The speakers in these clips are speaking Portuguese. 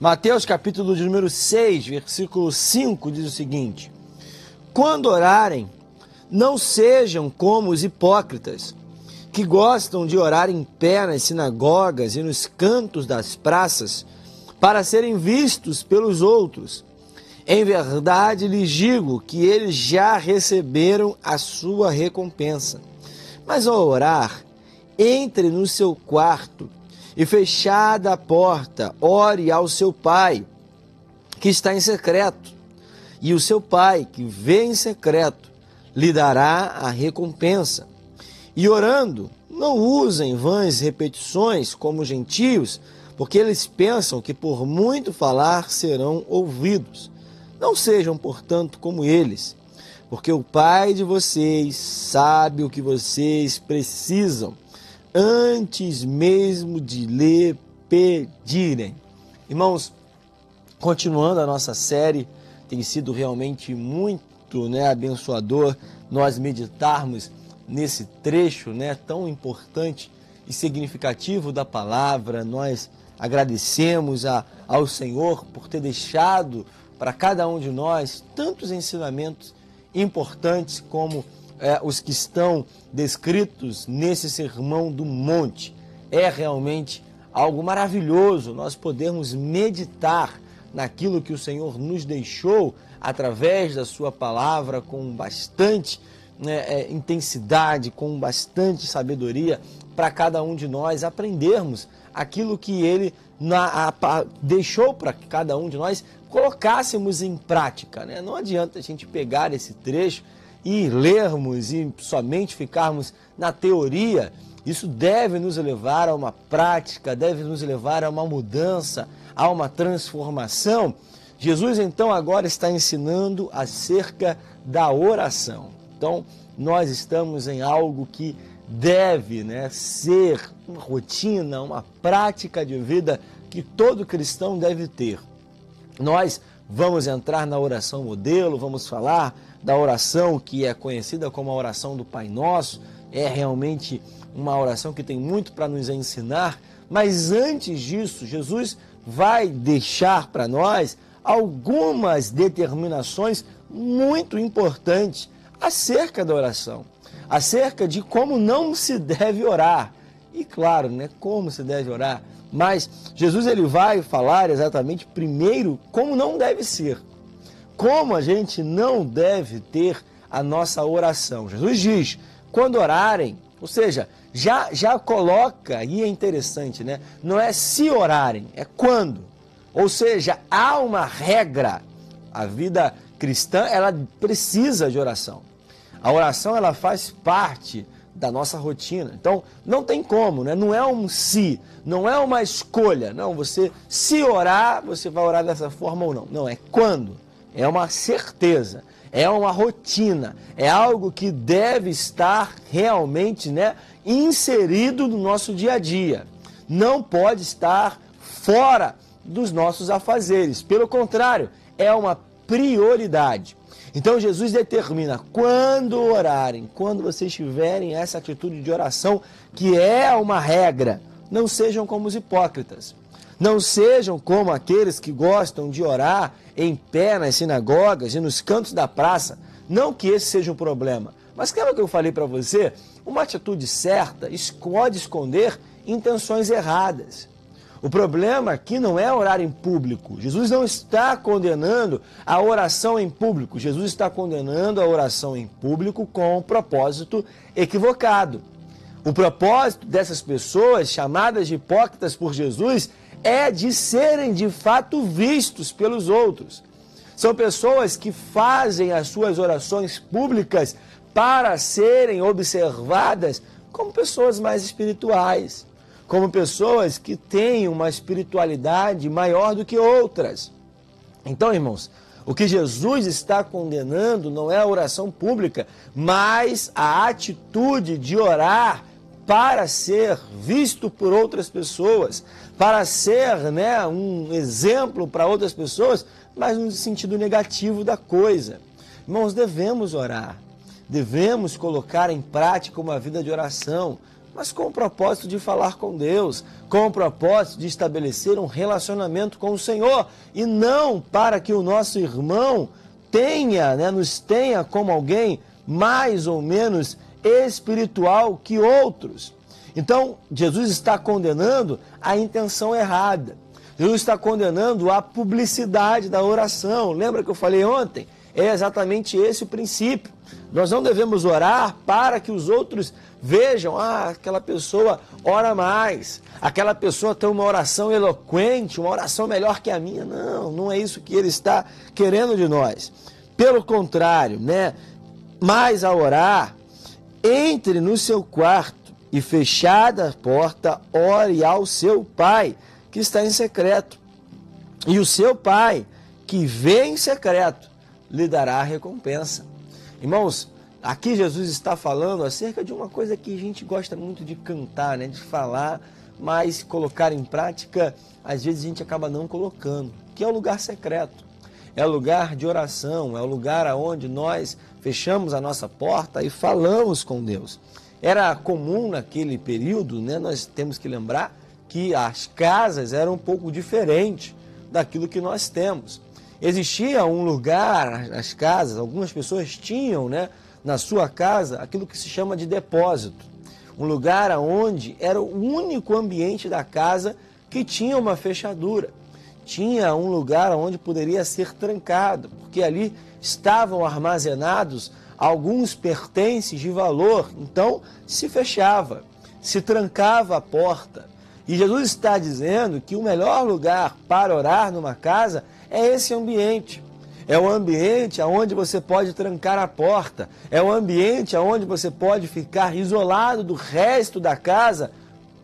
Mateus capítulo de número 6, versículo 5 diz o seguinte: Quando orarem, não sejam como os hipócritas, que gostam de orar em pé nas sinagogas e nos cantos das praças, para serem vistos pelos outros. Em verdade lhes digo que eles já receberam a sua recompensa. Mas ao orar, entre no seu quarto e fechada a porta, ore ao seu pai, que está em secreto, e o seu pai, que vê em secreto, lhe dará a recompensa. E orando, não usem vãs repetições como gentios, porque eles pensam que por muito falar serão ouvidos. Não sejam, portanto, como eles, porque o Pai de vocês sabe o que vocês precisam antes mesmo de lhe pedirem. Irmãos, continuando a nossa série, tem sido realmente muito né, abençoador nós meditarmos nesse trecho né, tão importante e significativo da palavra. Nós agradecemos a, ao Senhor por ter deixado para cada um de nós tantos ensinamentos importantes como é, os que estão descritos nesse sermão do monte. É realmente algo maravilhoso nós podermos meditar naquilo que o Senhor nos deixou através da Sua palavra com bastante né, é, intensidade, com bastante sabedoria, para cada um de nós aprendermos aquilo que Ele na, a, deixou para que cada um de nós colocássemos em prática. Né? Não adianta a gente pegar esse trecho e lermos e somente ficarmos na teoria, isso deve nos levar a uma prática, deve nos levar a uma mudança, a uma transformação. Jesus então agora está ensinando acerca da oração. Então, nós estamos em algo que deve né, ser uma rotina, uma prática de vida que todo cristão deve ter. Nós vamos entrar na oração modelo, vamos falar da oração que é conhecida como a oração do Pai Nosso. É realmente uma oração que tem muito para nos ensinar, mas antes disso, Jesus vai deixar para nós algumas determinações muito importantes acerca da oração, acerca de como não se deve orar. E claro, né, como se deve orar, mas Jesus ele vai falar exatamente primeiro como não deve ser como a gente não deve ter a nossa oração. Jesus diz: quando orarem, ou seja, já, já coloca, e é interessante, né? Não é se orarem, é quando. Ou seja, há uma regra. A vida cristã, ela precisa de oração. A oração, ela faz parte da nossa rotina. Então, não tem como, né? Não é um se, não é uma escolha. Não, você se orar, você vai orar dessa forma ou não. Não, é quando é uma certeza, é uma rotina, é algo que deve estar realmente né, inserido no nosso dia a dia. Não pode estar fora dos nossos afazeres. Pelo contrário, é uma prioridade. Então Jesus determina quando orarem, quando vocês tiverem essa atitude de oração, que é uma regra, não sejam como os hipócritas. Não sejam como aqueles que gostam de orar em pé nas sinagogas e nos cantos da praça. Não que esse seja um problema, mas aquilo que eu falei para você, uma atitude certa pode esconder intenções erradas. O problema aqui não é orar em público. Jesus não está condenando a oração em público. Jesus está condenando a oração em público com um propósito equivocado. O propósito dessas pessoas, chamadas de hipócritas por Jesus, é de serem de fato vistos pelos outros. São pessoas que fazem as suas orações públicas para serem observadas como pessoas mais espirituais, como pessoas que têm uma espiritualidade maior do que outras. Então, irmãos, o que Jesus está condenando não é a oração pública, mas a atitude de orar para ser visto por outras pessoas, para ser né, um exemplo para outras pessoas, mas no sentido negativo da coisa. Irmãos, devemos orar, devemos colocar em prática uma vida de oração, mas com o propósito de falar com Deus, com o propósito de estabelecer um relacionamento com o Senhor e não para que o nosso irmão tenha, né, nos tenha como alguém mais ou menos espiritual que outros. Então, Jesus está condenando a intenção errada. Jesus está condenando a publicidade da oração. Lembra que eu falei ontem? É exatamente esse o princípio. Nós não devemos orar para que os outros vejam, ah, aquela pessoa ora mais, aquela pessoa tem uma oração eloquente, uma oração melhor que a minha. Não, não é isso que ele está querendo de nós. Pelo contrário, né? Mais a orar, entre no seu quarto e fechada a porta, ore ao seu pai que está em secreto. E o seu pai que vê em secreto lhe dará a recompensa. Irmãos, aqui Jesus está falando acerca de uma coisa que a gente gosta muito de cantar, né, de falar, mas colocar em prática, às vezes a gente acaba não colocando, que é o lugar secreto. É o lugar de oração, é o lugar aonde nós fechamos a nossa porta e falamos com Deus. Era comum naquele período, né, nós temos que lembrar que as casas eram um pouco diferentes daquilo que nós temos existia um lugar, as casas, algumas pessoas tinham né, na sua casa aquilo que se chama de depósito. Um lugar onde era o único ambiente da casa que tinha uma fechadura. Tinha um lugar onde poderia ser trancado, porque ali estavam armazenados alguns pertences de valor. Então se fechava, se trancava a porta. E Jesus está dizendo que o melhor lugar para orar numa casa é esse ambiente. É o ambiente onde você pode trancar a porta. É o ambiente onde você pode ficar isolado do resto da casa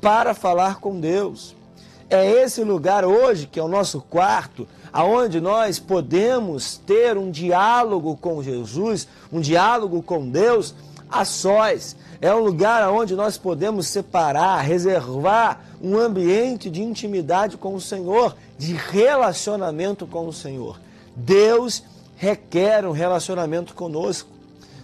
para falar com Deus. É esse lugar hoje que é o nosso quarto, aonde nós podemos ter um diálogo com Jesus, um diálogo com Deus a sós. É um lugar onde nós podemos separar, reservar um ambiente de intimidade com o Senhor, de relacionamento com o Senhor. Deus requer um relacionamento conosco.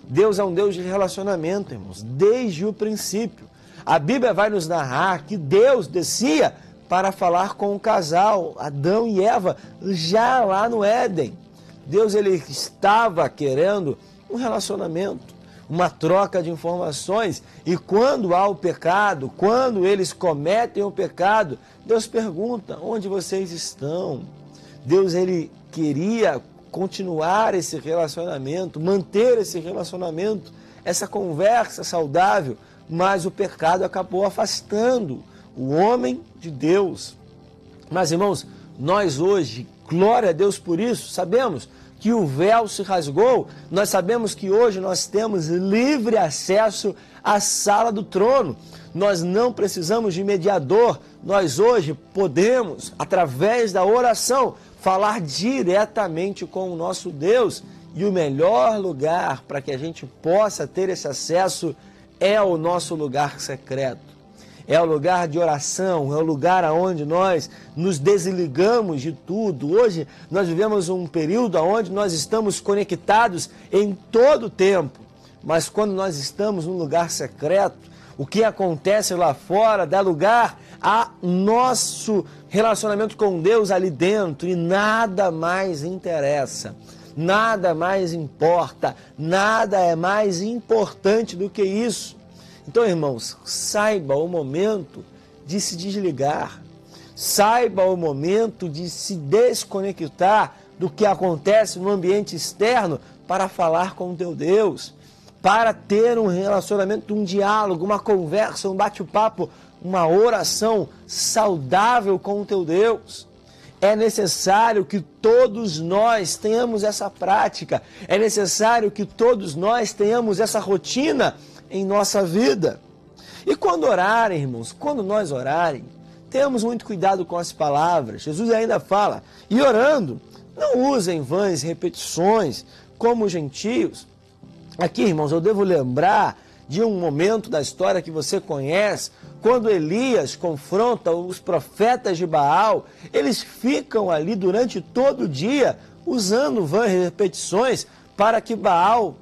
Deus é um Deus de relacionamento, irmãos, desde o princípio. A Bíblia vai nos narrar que Deus descia para falar com o casal, Adão e Eva, já lá no Éden. Deus ele estava querendo um relacionamento uma troca de informações. E quando há o pecado, quando eles cometem o pecado, Deus pergunta: onde vocês estão? Deus ele queria continuar esse relacionamento, manter esse relacionamento, essa conversa saudável, mas o pecado acabou afastando o homem de Deus. Mas irmãos, nós hoje, glória a Deus por isso, sabemos que o véu se rasgou, nós sabemos que hoje nós temos livre acesso à sala do trono. Nós não precisamos de mediador, nós hoje podemos, através da oração, falar diretamente com o nosso Deus. E o melhor lugar para que a gente possa ter esse acesso é o nosso lugar secreto é o lugar de oração, é o lugar aonde nós nos desligamos de tudo. Hoje nós vivemos um período onde nós estamos conectados em todo o tempo, mas quando nós estamos num lugar secreto, o que acontece lá fora dá lugar a nosso relacionamento com Deus ali dentro e nada mais interessa. Nada mais importa, nada é mais importante do que isso. Então, irmãos, saiba o momento de se desligar, saiba o momento de se desconectar do que acontece no ambiente externo para falar com o teu Deus, para ter um relacionamento, um diálogo, uma conversa, um bate-papo, uma oração saudável com o teu Deus. É necessário que todos nós tenhamos essa prática, é necessário que todos nós tenhamos essa rotina em nossa vida. E quando orarem, irmãos, quando nós orarem, temos muito cuidado com as palavras. Jesus ainda fala, e orando, não usem vãs repetições como os gentios. Aqui, irmãos, eu devo lembrar de um momento da história que você conhece, quando Elias confronta os profetas de Baal, eles ficam ali durante todo o dia usando vãs repetições para que Baal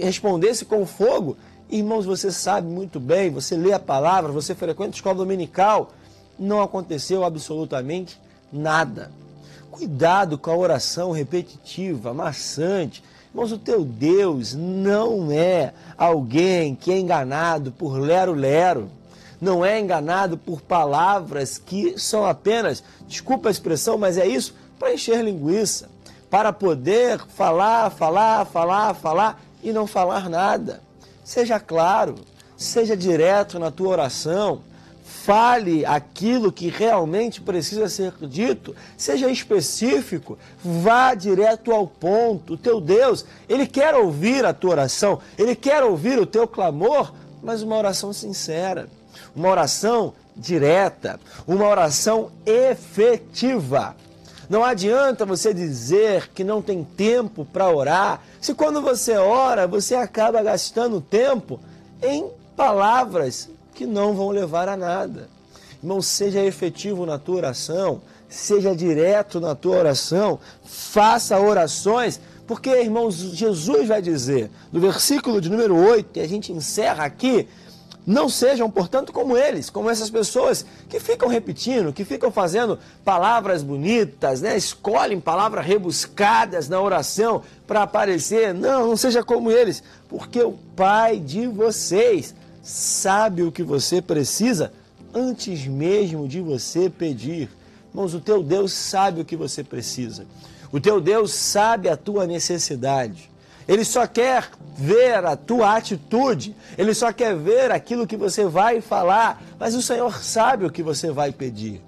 respondesse com fogo Irmãos, você sabe muito bem, você lê a palavra, você frequenta a escola dominical, não aconteceu absolutamente nada. Cuidado com a oração repetitiva, maçante. Irmãos, o teu Deus não é alguém que é enganado por lero-lero. Não é enganado por palavras que são apenas, desculpa a expressão, mas é isso, para encher linguiça. Para poder falar, falar, falar, falar e não falar nada. Seja claro, seja direto na tua oração, fale aquilo que realmente precisa ser dito, seja específico, vá direto ao ponto. O teu Deus, ele quer ouvir a tua oração, ele quer ouvir o teu clamor, mas uma oração sincera, uma oração direta, uma oração efetiva. Não adianta você dizer que não tem tempo para orar, se quando você ora, você acaba gastando tempo em palavras que não vão levar a nada. Irmão, seja efetivo na tua oração, seja direto na tua oração, faça orações, porque, irmãos, Jesus vai dizer, no versículo de número 8, que a gente encerra aqui, não sejam, portanto, como eles, como essas pessoas que ficam repetindo, que ficam fazendo palavras bonitas, né? escolhem palavras rebuscadas na oração para aparecer. Não, não seja como eles, porque o Pai de vocês sabe o que você precisa antes mesmo de você pedir. Irmãos, o teu Deus sabe o que você precisa. O teu Deus sabe a tua necessidade. Ele só quer ver a tua atitude, ele só quer ver aquilo que você vai falar, mas o Senhor sabe o que você vai pedir.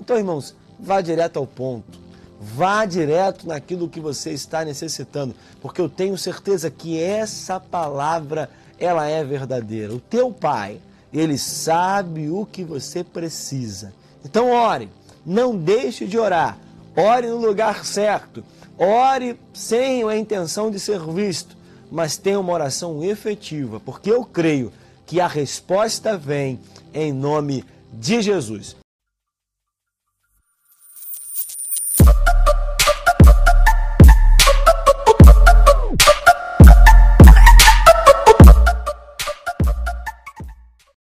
Então, irmãos, vá direto ao ponto. Vá direto naquilo que você está necessitando, porque eu tenho certeza que essa palavra ela é verdadeira. O teu pai, ele sabe o que você precisa. Então ore, não deixe de orar. Ore no lugar certo. Ore sem a intenção de ser visto, mas tenha uma oração efetiva, porque eu creio que a resposta vem em nome de Jesus.